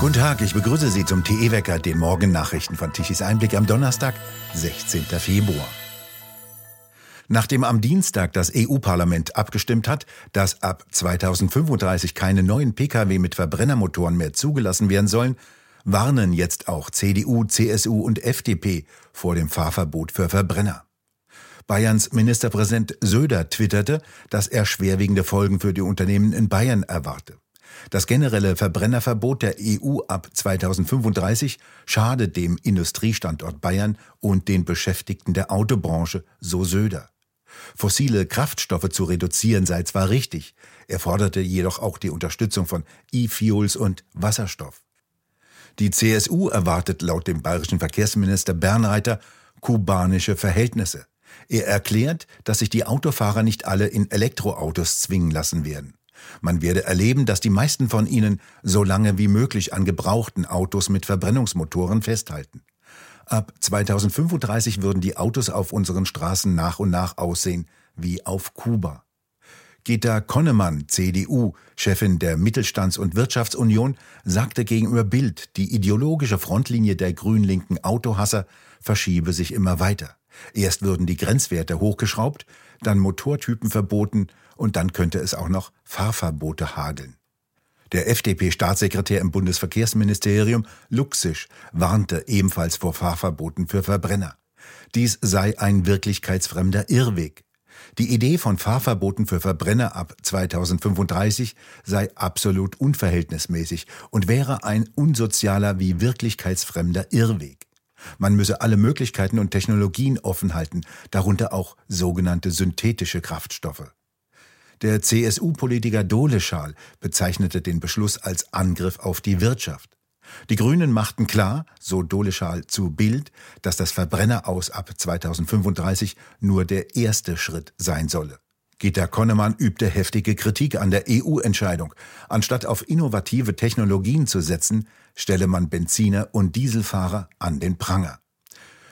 Guten Tag, ich begrüße Sie zum TE-Wecker, den Morgennachrichten von Tichys Einblick am Donnerstag, 16. Februar. Nachdem am Dienstag das EU-Parlament abgestimmt hat, dass ab 2035 keine neuen Pkw mit Verbrennermotoren mehr zugelassen werden sollen, warnen jetzt auch CDU, CSU und FDP vor dem Fahrverbot für Verbrenner. Bayerns Ministerpräsident Söder twitterte, dass er schwerwiegende Folgen für die Unternehmen in Bayern erwarte. Das generelle Verbrennerverbot der EU ab 2035 schadet dem Industriestandort Bayern und den Beschäftigten der Autobranche, so Söder. Fossile Kraftstoffe zu reduzieren sei zwar richtig, er forderte jedoch auch die Unterstützung von E-Fuels und Wasserstoff. Die CSU erwartet laut dem bayerischen Verkehrsminister Bernreiter kubanische Verhältnisse. Er erklärt, dass sich die Autofahrer nicht alle in Elektroautos zwingen lassen werden. Man werde erleben, dass die meisten von ihnen so lange wie möglich an gebrauchten Autos mit Verbrennungsmotoren festhalten. Ab 2035 würden die Autos auf unseren Straßen nach und nach aussehen wie auf Kuba. Gita Konnemann, CDU, Chefin der Mittelstands- und Wirtschaftsunion, sagte gegenüber Bild, die ideologische Frontlinie der grün-linken Autohasser verschiebe sich immer weiter. Erst würden die Grenzwerte hochgeschraubt, dann Motortypen verboten und dann könnte es auch noch Fahrverbote hageln. Der FDP-Staatssekretär im Bundesverkehrsministerium, Luxisch, warnte ebenfalls vor Fahrverboten für Verbrenner. Dies sei ein wirklichkeitsfremder Irrweg. Die Idee von Fahrverboten für Verbrenner ab 2035 sei absolut unverhältnismäßig und wäre ein unsozialer wie wirklichkeitsfremder Irrweg. Man müsse alle Möglichkeiten und Technologien offen halten, darunter auch sogenannte synthetische Kraftstoffe. Der CSU-Politiker Doleschal bezeichnete den Beschluss als Angriff auf die Wirtschaft. Die Grünen machten klar, so Doleschal zu Bild, dass das Verbrenner aus ab 2035 nur der erste Schritt sein solle. Gita Konnemann übte heftige Kritik an der EU-Entscheidung. Anstatt auf innovative Technologien zu setzen, stelle man Benziner und Dieselfahrer an den Pranger.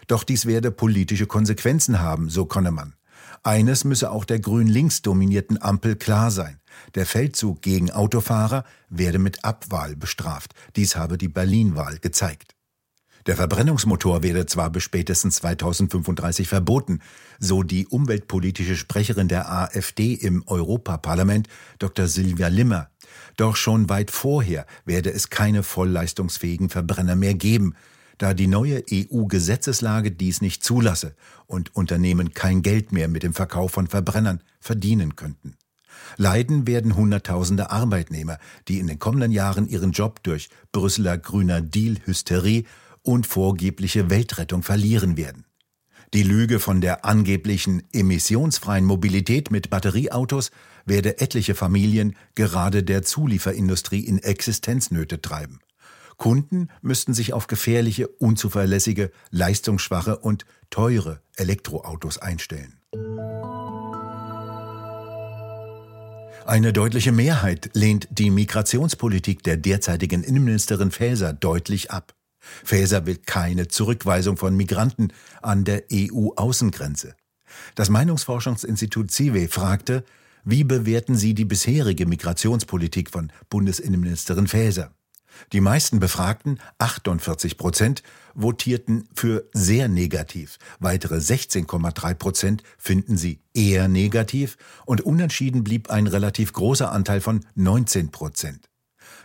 Doch dies werde politische Konsequenzen haben, so Konnemann. Eines müsse auch der grün-links dominierten Ampel klar sein. Der Feldzug gegen Autofahrer werde mit Abwahl bestraft. Dies habe die Berlin-Wahl gezeigt. Der Verbrennungsmotor werde zwar bis spätestens 2035 verboten, so die umweltpolitische Sprecherin der AfD im Europaparlament, Dr. Silvia Limmer. Doch schon weit vorher werde es keine vollleistungsfähigen Verbrenner mehr geben, da die neue EU-Gesetzeslage dies nicht zulasse und Unternehmen kein Geld mehr mit dem Verkauf von Verbrennern verdienen könnten. Leiden werden Hunderttausende Arbeitnehmer, die in den kommenden Jahren ihren Job durch Brüsseler grüner Deal-Hysterie und vorgebliche Weltrettung verlieren werden. Die Lüge von der angeblichen emissionsfreien Mobilität mit Batterieautos werde etliche Familien gerade der Zulieferindustrie in Existenznöte treiben. Kunden müssten sich auf gefährliche, unzuverlässige, leistungsschwache und teure Elektroautos einstellen. Eine deutliche Mehrheit lehnt die Migrationspolitik der derzeitigen Innenministerin Faeser deutlich ab. Faeser will keine Zurückweisung von Migranten an der EU-Außengrenze. Das Meinungsforschungsinstitut CIVE fragte, wie bewerten Sie die bisherige Migrationspolitik von Bundesinnenministerin Faeser? Die meisten Befragten, 48 Prozent, votierten für sehr negativ. Weitere 16,3 Prozent finden sie eher negativ und unentschieden blieb ein relativ großer Anteil von 19 Prozent.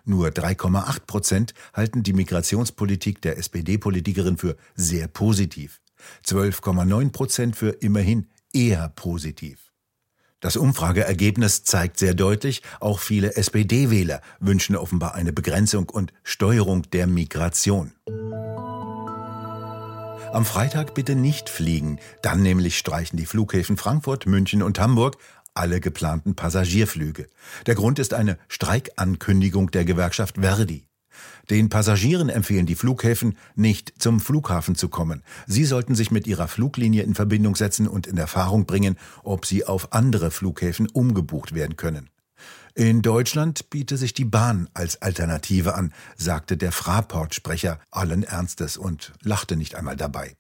Nur 3,8 Prozent halten die Migrationspolitik der SPD-Politikerin für sehr positiv. 12,9 Prozent für immerhin eher positiv. Das Umfrageergebnis zeigt sehr deutlich, auch viele SPD-Wähler wünschen offenbar eine Begrenzung und Steuerung der Migration. Am Freitag bitte nicht fliegen, dann nämlich streichen die Flughäfen Frankfurt, München und Hamburg alle geplanten Passagierflüge. Der Grund ist eine Streikankündigung der Gewerkschaft Verdi. Den Passagieren empfehlen die Flughäfen, nicht zum Flughafen zu kommen. Sie sollten sich mit ihrer Fluglinie in Verbindung setzen und in Erfahrung bringen, ob sie auf andere Flughäfen umgebucht werden können. In Deutschland biete sich die Bahn als Alternative an, sagte der Fraport-Sprecher allen Ernstes und lachte nicht einmal dabei.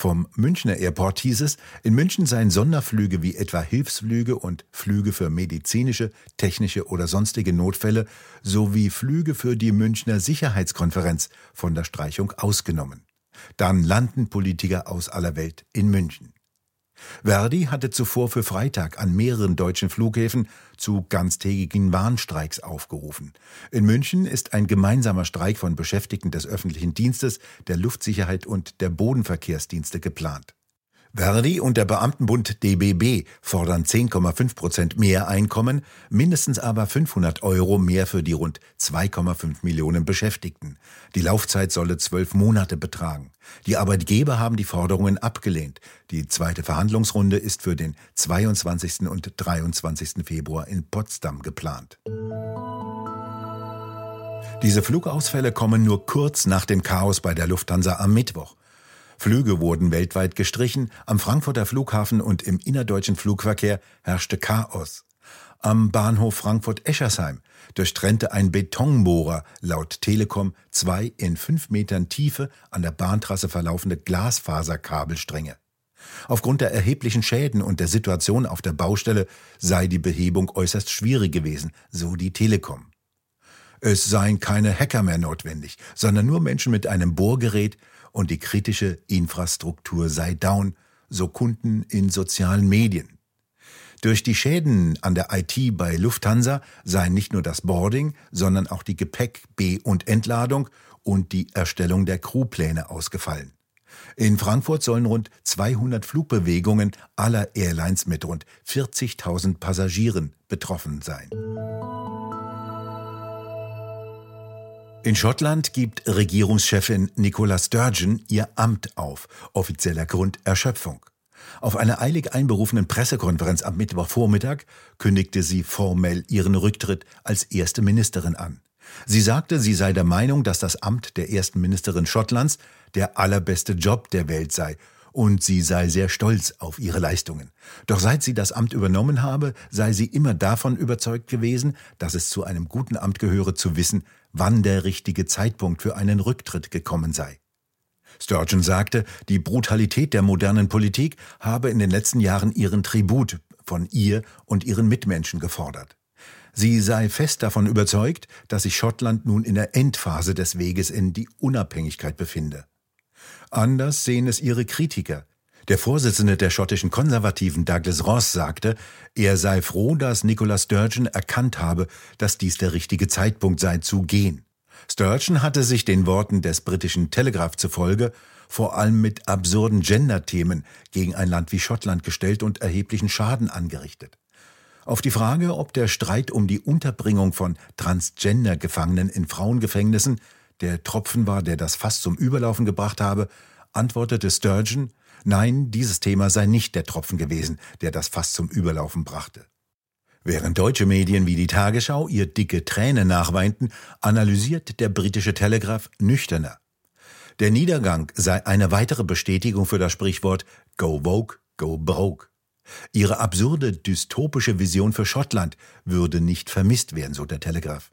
Vom Münchner Airport hieß es, in München seien Sonderflüge wie etwa Hilfsflüge und Flüge für medizinische, technische oder sonstige Notfälle sowie Flüge für die Münchner Sicherheitskonferenz von der Streichung ausgenommen. Dann landen Politiker aus aller Welt in München. Verdi hatte zuvor für Freitag an mehreren deutschen Flughäfen zu ganztägigen Warnstreiks aufgerufen. In München ist ein gemeinsamer Streik von Beschäftigten des öffentlichen Dienstes, der Luftsicherheit und der Bodenverkehrsdienste geplant. Verdi und der Beamtenbund DBB fordern 10,5 Prozent mehr Einkommen, mindestens aber 500 Euro mehr für die rund 2,5 Millionen Beschäftigten. Die Laufzeit solle zwölf Monate betragen. Die Arbeitgeber haben die Forderungen abgelehnt. Die zweite Verhandlungsrunde ist für den 22. und 23. Februar in Potsdam geplant. Diese Flugausfälle kommen nur kurz nach dem Chaos bei der Lufthansa am Mittwoch. Flüge wurden weltweit gestrichen, am Frankfurter Flughafen und im innerdeutschen Flugverkehr herrschte Chaos. Am Bahnhof Frankfurt-Eschersheim durchtrennte ein Betonbohrer laut Telekom zwei in fünf Metern Tiefe an der Bahntrasse verlaufende Glasfaserkabelstränge. Aufgrund der erheblichen Schäden und der Situation auf der Baustelle sei die Behebung äußerst schwierig gewesen, so die Telekom. Es seien keine Hacker mehr notwendig, sondern nur Menschen mit einem Bohrgerät und die kritische Infrastruktur sei down, so Kunden in sozialen Medien. Durch die Schäden an der IT bei Lufthansa seien nicht nur das Boarding, sondern auch die Gepäck-, B- und Entladung und die Erstellung der Crewpläne ausgefallen. In Frankfurt sollen rund 200 Flugbewegungen aller Airlines mit rund 40.000 Passagieren betroffen sein. In Schottland gibt Regierungschefin Nicola Sturgeon ihr Amt auf. Offizieller Grund Erschöpfung. Auf einer eilig einberufenen Pressekonferenz am Mittwochvormittag kündigte sie formell ihren Rücktritt als erste Ministerin an. Sie sagte, sie sei der Meinung, dass das Amt der ersten Ministerin Schottlands der allerbeste Job der Welt sei und sie sei sehr stolz auf ihre Leistungen. Doch seit sie das Amt übernommen habe, sei sie immer davon überzeugt gewesen, dass es zu einem guten Amt gehöre zu wissen, wann der richtige Zeitpunkt für einen Rücktritt gekommen sei. Sturgeon sagte, die Brutalität der modernen Politik habe in den letzten Jahren ihren Tribut von ihr und ihren Mitmenschen gefordert. Sie sei fest davon überzeugt, dass sich Schottland nun in der Endphase des Weges in die Unabhängigkeit befinde. Anders sehen es ihre Kritiker, der Vorsitzende der schottischen Konservativen Douglas Ross sagte, er sei froh, dass Nicola Sturgeon erkannt habe, dass dies der richtige Zeitpunkt sei zu gehen. Sturgeon hatte sich den Worten des britischen Telegraph zufolge vor allem mit absurden Gender-Themen gegen ein Land wie Schottland gestellt und erheblichen Schaden angerichtet. Auf die Frage, ob der Streit um die Unterbringung von Transgender-Gefangenen in Frauengefängnissen der Tropfen war, der das Fass zum Überlaufen gebracht habe, antwortete Sturgeon, Nein, dieses Thema sei nicht der Tropfen gewesen, der das Fass zum Überlaufen brachte. Während deutsche Medien wie die Tagesschau ihr dicke Träne nachweinten, analysiert der britische Telegraph nüchterner. Der Niedergang sei eine weitere Bestätigung für das Sprichwort Go Woke, Go Broke. Ihre absurde, dystopische Vision für Schottland würde nicht vermisst werden, so der Telegraph.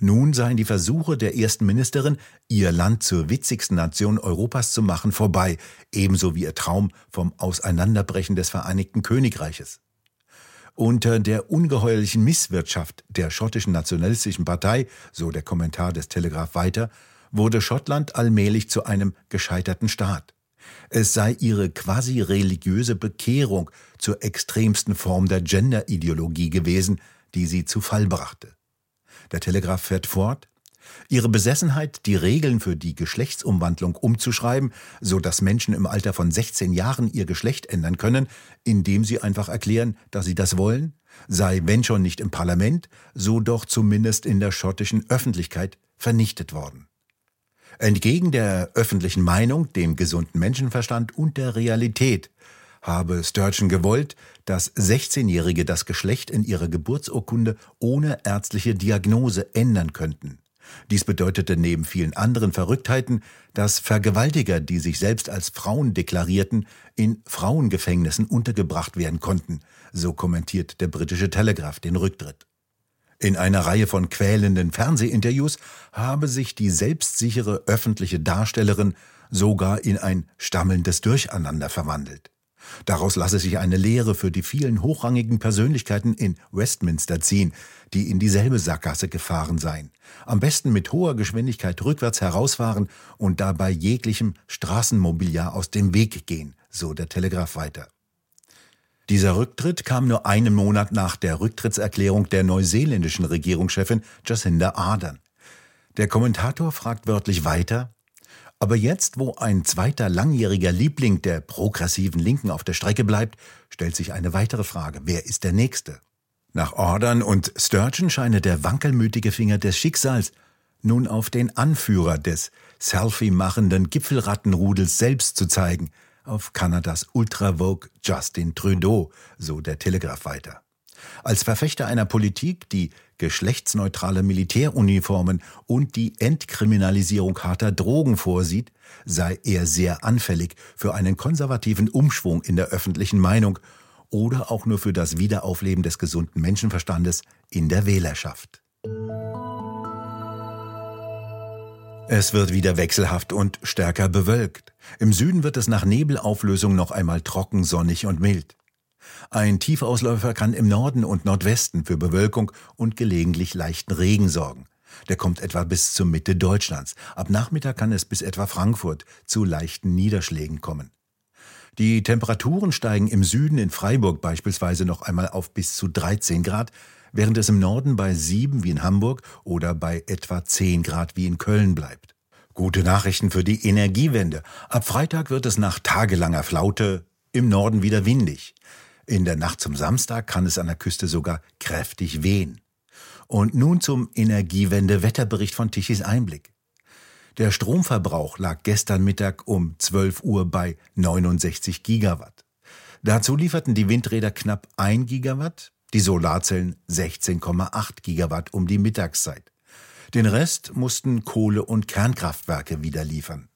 Nun seien die Versuche der ersten Ministerin, ihr Land zur witzigsten Nation Europas zu machen, vorbei, ebenso wie ihr Traum vom Auseinanderbrechen des Vereinigten Königreiches. Unter der ungeheuerlichen Misswirtschaft der schottischen nationalistischen Partei, so der Kommentar des Telegraph weiter, wurde Schottland allmählich zu einem gescheiterten Staat. Es sei ihre quasi religiöse Bekehrung zur extremsten Form der Gender-Ideologie gewesen, die sie zu Fall brachte. Der Telegraph fährt fort. Ihre Besessenheit, die Regeln für die Geschlechtsumwandlung umzuschreiben, so dass Menschen im Alter von 16 Jahren ihr Geschlecht ändern können, indem sie einfach erklären, dass sie das wollen, sei, wenn schon nicht im Parlament, so doch zumindest in der schottischen Öffentlichkeit vernichtet worden. Entgegen der öffentlichen Meinung, dem gesunden Menschenverstand und der Realität habe Sturgeon gewollt, dass 16-Jährige das Geschlecht in ihrer Geburtsurkunde ohne ärztliche Diagnose ändern könnten. Dies bedeutete neben vielen anderen Verrücktheiten, dass Vergewaltiger, die sich selbst als Frauen deklarierten, in Frauengefängnissen untergebracht werden konnten, so kommentiert der britische Telegraph den Rücktritt. In einer Reihe von quälenden Fernsehinterviews habe sich die selbstsichere öffentliche Darstellerin sogar in ein stammelndes Durcheinander verwandelt. Daraus lasse sich eine Lehre für die vielen hochrangigen Persönlichkeiten in Westminster ziehen, die in dieselbe Sackgasse gefahren seien. Am besten mit hoher Geschwindigkeit rückwärts herausfahren und dabei jeglichem Straßenmobiliar aus dem Weg gehen, so der Telegraph weiter. Dieser Rücktritt kam nur einen Monat nach der Rücktrittserklärung der neuseeländischen Regierungschefin Jacinda Ardern. Der Kommentator fragt wörtlich weiter, aber jetzt, wo ein zweiter langjähriger Liebling der progressiven Linken auf der Strecke bleibt, stellt sich eine weitere Frage. Wer ist der Nächste? Nach Ordern und Sturgeon scheine der wankelmütige Finger des Schicksals nun auf den Anführer des Selfie-machenden Gipfelrattenrudels selbst zu zeigen, auf Kanadas Ultra-Vogue Justin Trudeau, so der Telegraph weiter. Als Verfechter einer Politik, die geschlechtsneutrale Militäruniformen und die Entkriminalisierung harter Drogen vorsieht, sei er sehr anfällig für einen konservativen Umschwung in der öffentlichen Meinung oder auch nur für das Wiederaufleben des gesunden Menschenverstandes in der Wählerschaft. Es wird wieder wechselhaft und stärker bewölkt. Im Süden wird es nach Nebelauflösung noch einmal trocken, sonnig und mild. Ein Tiefausläufer kann im Norden und Nordwesten für Bewölkung und gelegentlich leichten Regen sorgen. Der kommt etwa bis zur Mitte Deutschlands. Ab Nachmittag kann es bis etwa Frankfurt zu leichten Niederschlägen kommen. Die Temperaturen steigen im Süden in Freiburg beispielsweise noch einmal auf bis zu 13 Grad, während es im Norden bei 7 wie in Hamburg oder bei etwa 10 Grad wie in Köln bleibt. Gute Nachrichten für die Energiewende. Ab Freitag wird es nach tagelanger Flaute im Norden wieder windig. In der Nacht zum Samstag kann es an der Küste sogar kräftig wehen. Und nun zum Energiewende-Wetterbericht von Tichys Einblick. Der Stromverbrauch lag gestern Mittag um 12 Uhr bei 69 Gigawatt. Dazu lieferten die Windräder knapp 1 Gigawatt, die Solarzellen 16,8 Gigawatt um die Mittagszeit. Den Rest mussten Kohle- und Kernkraftwerke wieder liefern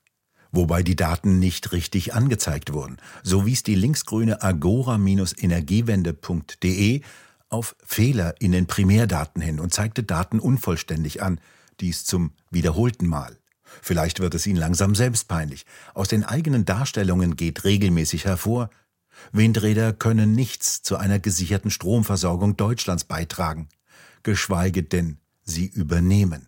wobei die Daten nicht richtig angezeigt wurden. So wies die linksgrüne agora-energiewende.de auf Fehler in den Primärdaten hin und zeigte Daten unvollständig an, dies zum wiederholten Mal. Vielleicht wird es Ihnen langsam selbst peinlich. Aus den eigenen Darstellungen geht regelmäßig hervor, Windräder können nichts zu einer gesicherten Stromversorgung Deutschlands beitragen, geschweige denn sie übernehmen.